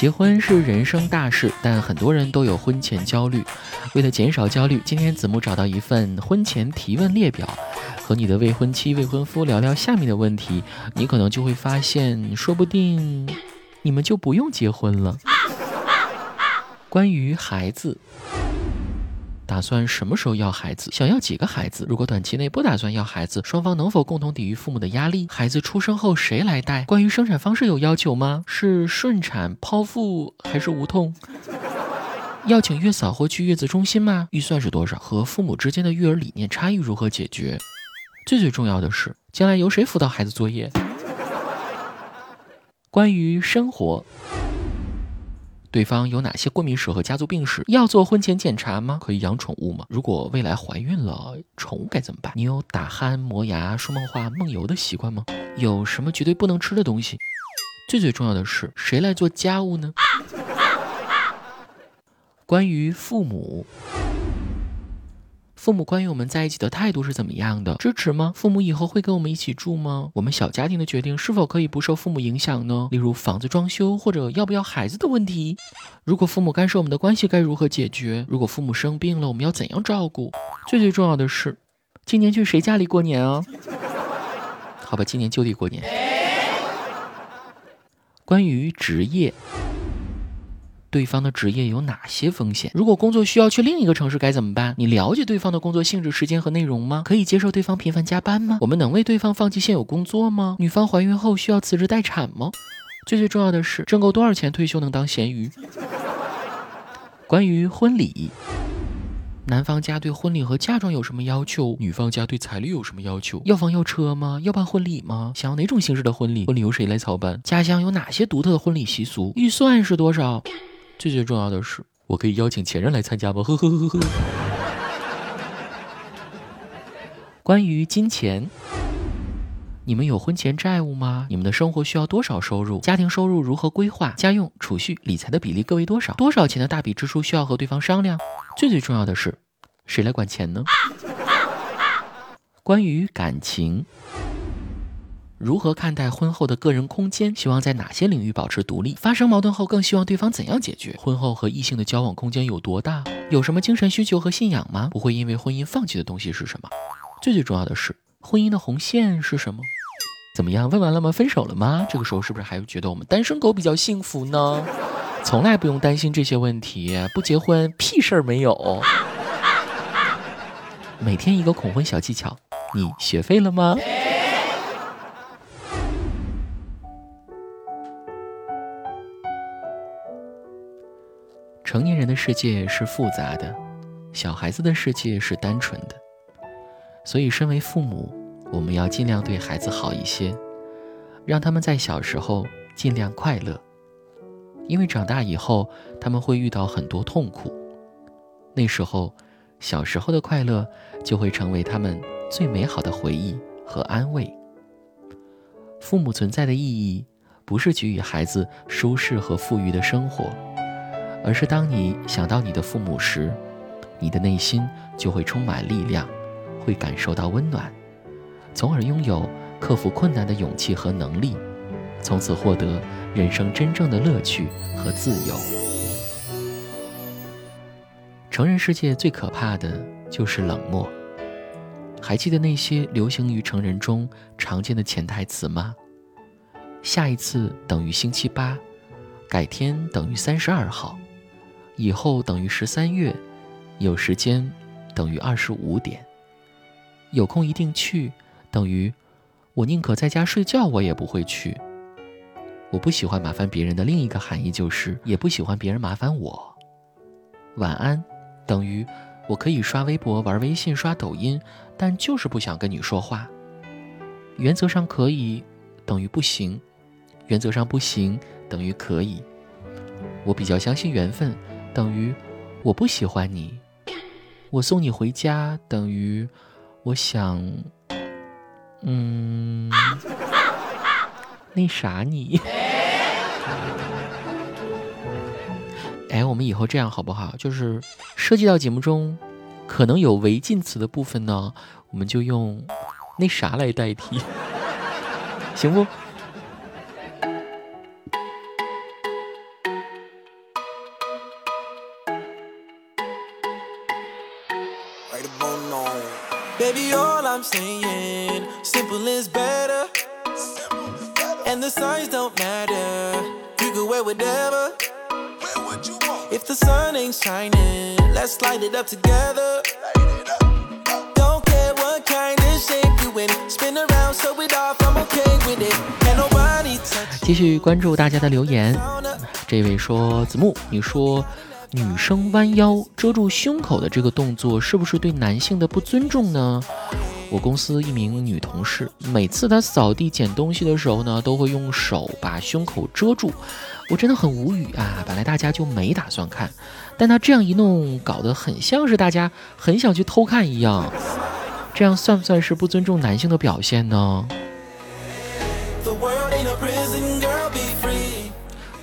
结婚是人生大事，但很多人都有婚前焦虑。为了减少焦虑，今天子木找到一份婚前提问列表，和你的未婚妻、未婚夫聊聊下面的问题，你可能就会发现，说不定你们就不用结婚了。关于孩子。打算什么时候要孩子？想要几个孩子？如果短期内不打算要孩子，双方能否共同抵御父母的压力？孩子出生后谁来带？关于生产方式有要求吗？是顺产、剖腹还是无痛？要请月嫂或去月子中心吗？预算是多少？和父母之间的育儿理念差异如何解决？最最重要的是，将来由谁辅导孩子作业？关于生活。对方有哪些过敏史和家族病史？要做婚前检查吗？可以养宠物吗？如果未来怀孕了，宠物该怎么办？你有打鼾、磨牙、说梦话、梦游的习惯吗？有什么绝对不能吃的东西？最最重要的是，谁来做家务呢？关于父母。父母关于我们在一起的态度是怎么样的？支持吗？父母以后会跟我们一起住吗？我们小家庭的决定是否可以不受父母影响呢？例如房子装修或者要不要孩子的问题。如果父母干涉我们的关系，该如何解决？如果父母生病了，我们要怎样照顾？最最重要的是，今年去谁家里过年啊？好吧，今年就地过年。关于职业。对方的职业有哪些风险？如果工作需要去另一个城市该怎么办？你了解对方的工作性质、时间和内容吗？可以接受对方频繁加班吗？我们能为对方放弃现有工作吗？女方怀孕后需要辞职待产吗？最最重要的是，挣够多少钱退休能当咸鱼？关于婚礼，男方家对婚礼和嫁妆有什么要求？女方家对彩礼有什么要求？要房要车吗？要办婚礼吗？想要哪种形式的婚礼？婚礼由谁来操办？家乡有哪些独特的婚礼习俗？预算是多少？最最重要的是，我可以邀请前任来参加吗？呵呵呵呵呵。关于金钱，你们有婚前债务吗？你们的生活需要多少收入？家庭收入如何规划？家用、储蓄、理财的比例各为多少？多少钱的大笔支出需要和对方商量？最最重要的是，谁来管钱呢？关于感情。如何看待婚后的个人空间？希望在哪些领域保持独立？发生矛盾后更希望对方怎样解决？婚后和异性的交往空间有多大？有什么精神需求和信仰吗？不会因为婚姻放弃的东西是什么？最最重要的是，婚姻的红线是什么？怎么样？问完了吗？分手了吗？这个时候是不是还觉得我们单身狗比较幸福呢？从来不用担心这些问题，不结婚屁事儿没有。每天一个恐婚小技巧，你学会了吗？成年人的世界是复杂的，小孩子的世界是单纯的，所以身为父母，我们要尽量对孩子好一些，让他们在小时候尽量快乐，因为长大以后他们会遇到很多痛苦，那时候小时候的快乐就会成为他们最美好的回忆和安慰。父母存在的意义，不是给予孩子舒适和富裕的生活。而是当你想到你的父母时，你的内心就会充满力量，会感受到温暖，从而拥有克服困难的勇气和能力，从此获得人生真正的乐趣和自由。成人世界最可怕的就是冷漠。还记得那些流行于成人中常见的潜台词吗？下一次等于星期八，改天等于三十二号。以后等于十三月，有时间等于二十五点，有空一定去等于我宁可在家睡觉，我也不会去。我不喜欢麻烦别人的另一个含义就是也不喜欢别人麻烦我。晚安等于我可以刷微博、玩微信、刷抖音，但就是不想跟你说话。原则上可以等于不行，原则上不行等于可以。我比较相信缘分。等于我不喜欢你，我送你回家等于我想，嗯，那啥你。哎，我们以后这样好不好？就是涉及到节目中可能有违禁词的部分呢，我们就用那啥来代替，行不？Baby, all I'm saying, simple is better. And the signs don't matter. You can wear whatever. If the sun ain't shining, let's light it up together. Don't care what kind of shape you in, spin around, show it off, I'm okay with it. And nobody touch 继续关注大家的留言，这位说子木，你说 女生弯腰遮住胸口的这个动作，是不是对男性的不尊重呢？我公司一名女同事，每次她扫地捡东西的时候呢，都会用手把胸口遮住，我真的很无语啊！本来大家就没打算看，但她这样一弄，搞得很像是大家很想去偷看一样，这样算不算是不尊重男性的表现呢？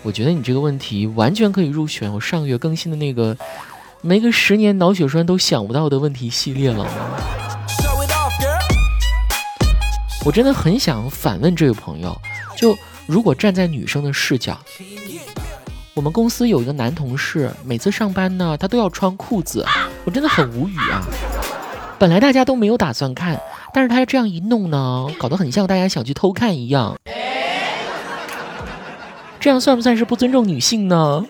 我觉得你这个问题完全可以入选我上个月更新的那个没个十年脑血栓都想不到的问题系列了。我真的很想反问这位朋友，就如果站在女生的视角，我们公司有一个男同事，每次上班呢，他都要穿裤子，我真的很无语啊。本来大家都没有打算看，但是他这样一弄呢，搞得很像大家想去偷看一样。这样算不算是不尊重女性呢？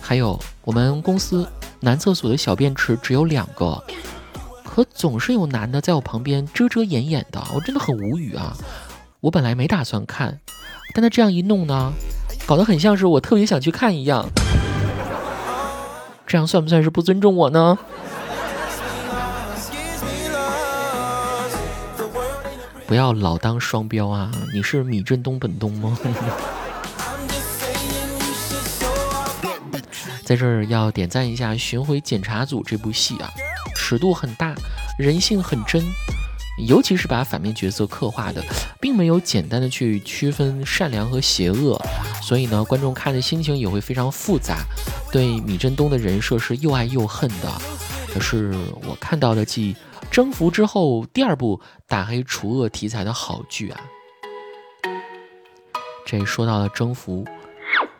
还有，我们公司男厕所的小便池只有两个，可总是有男的在我旁边遮遮掩掩的，我真的很无语啊！我本来没打算看，但他这样一弄呢，搞得很像是我特别想去看一样。这样算不算是不尊重我呢？不要老当双标啊！你是米振东本东吗？在这儿要点赞一下《巡回检查组》这部戏啊，尺度很大，人性很真，尤其是把反面角色刻画的，并没有简单的去区分善良和邪恶，所以呢，观众看的心情也会非常复杂，对米振东的人设是又爱又恨的。可是我看到的继。征服之后，第二部打黑除恶题材的好剧啊。这说到了征服，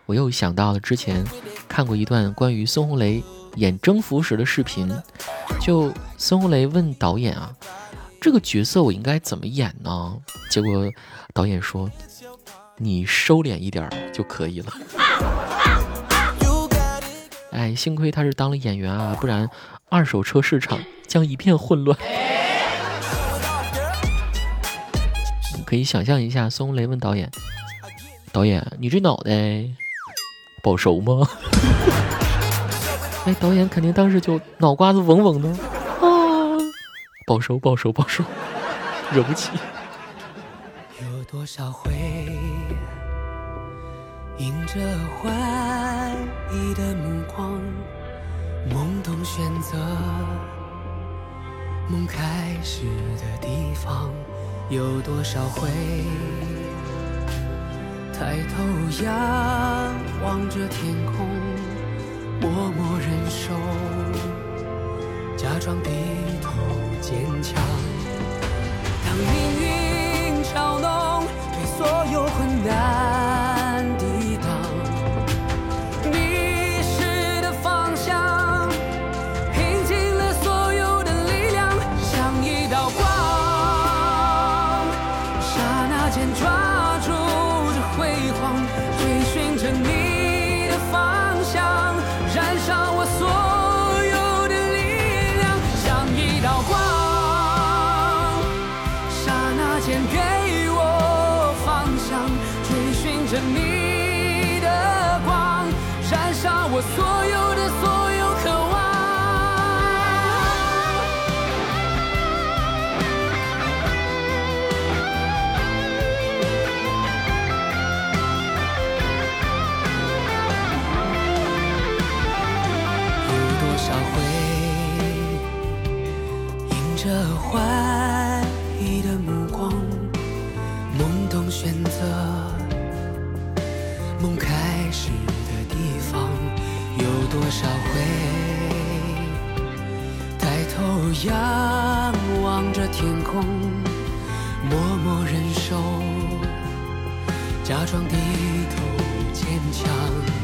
我又想到了之前看过一段关于孙红雷演征服时的视频。就孙红雷问导演啊，这个角色我应该怎么演呢？结果导演说，你收敛一点就可以了。哎，幸亏他是当了演员啊，不然二手车市场。将一片混乱。可以想象一下，孙红雷问导演：“导演，你这脑袋保熟吗？” 哎，导演肯定当时就脑瓜子嗡嗡的啊，保熟，保熟，保熟，惹不起。有多少回迎着怀疑的目光，懵懂选择。梦开始的地方，有多少回抬头仰望着天空，默默忍受，假装低头坚强。所梦开始的地方。有多少回抬头仰望着天空，默默忍受，假装低头坚强。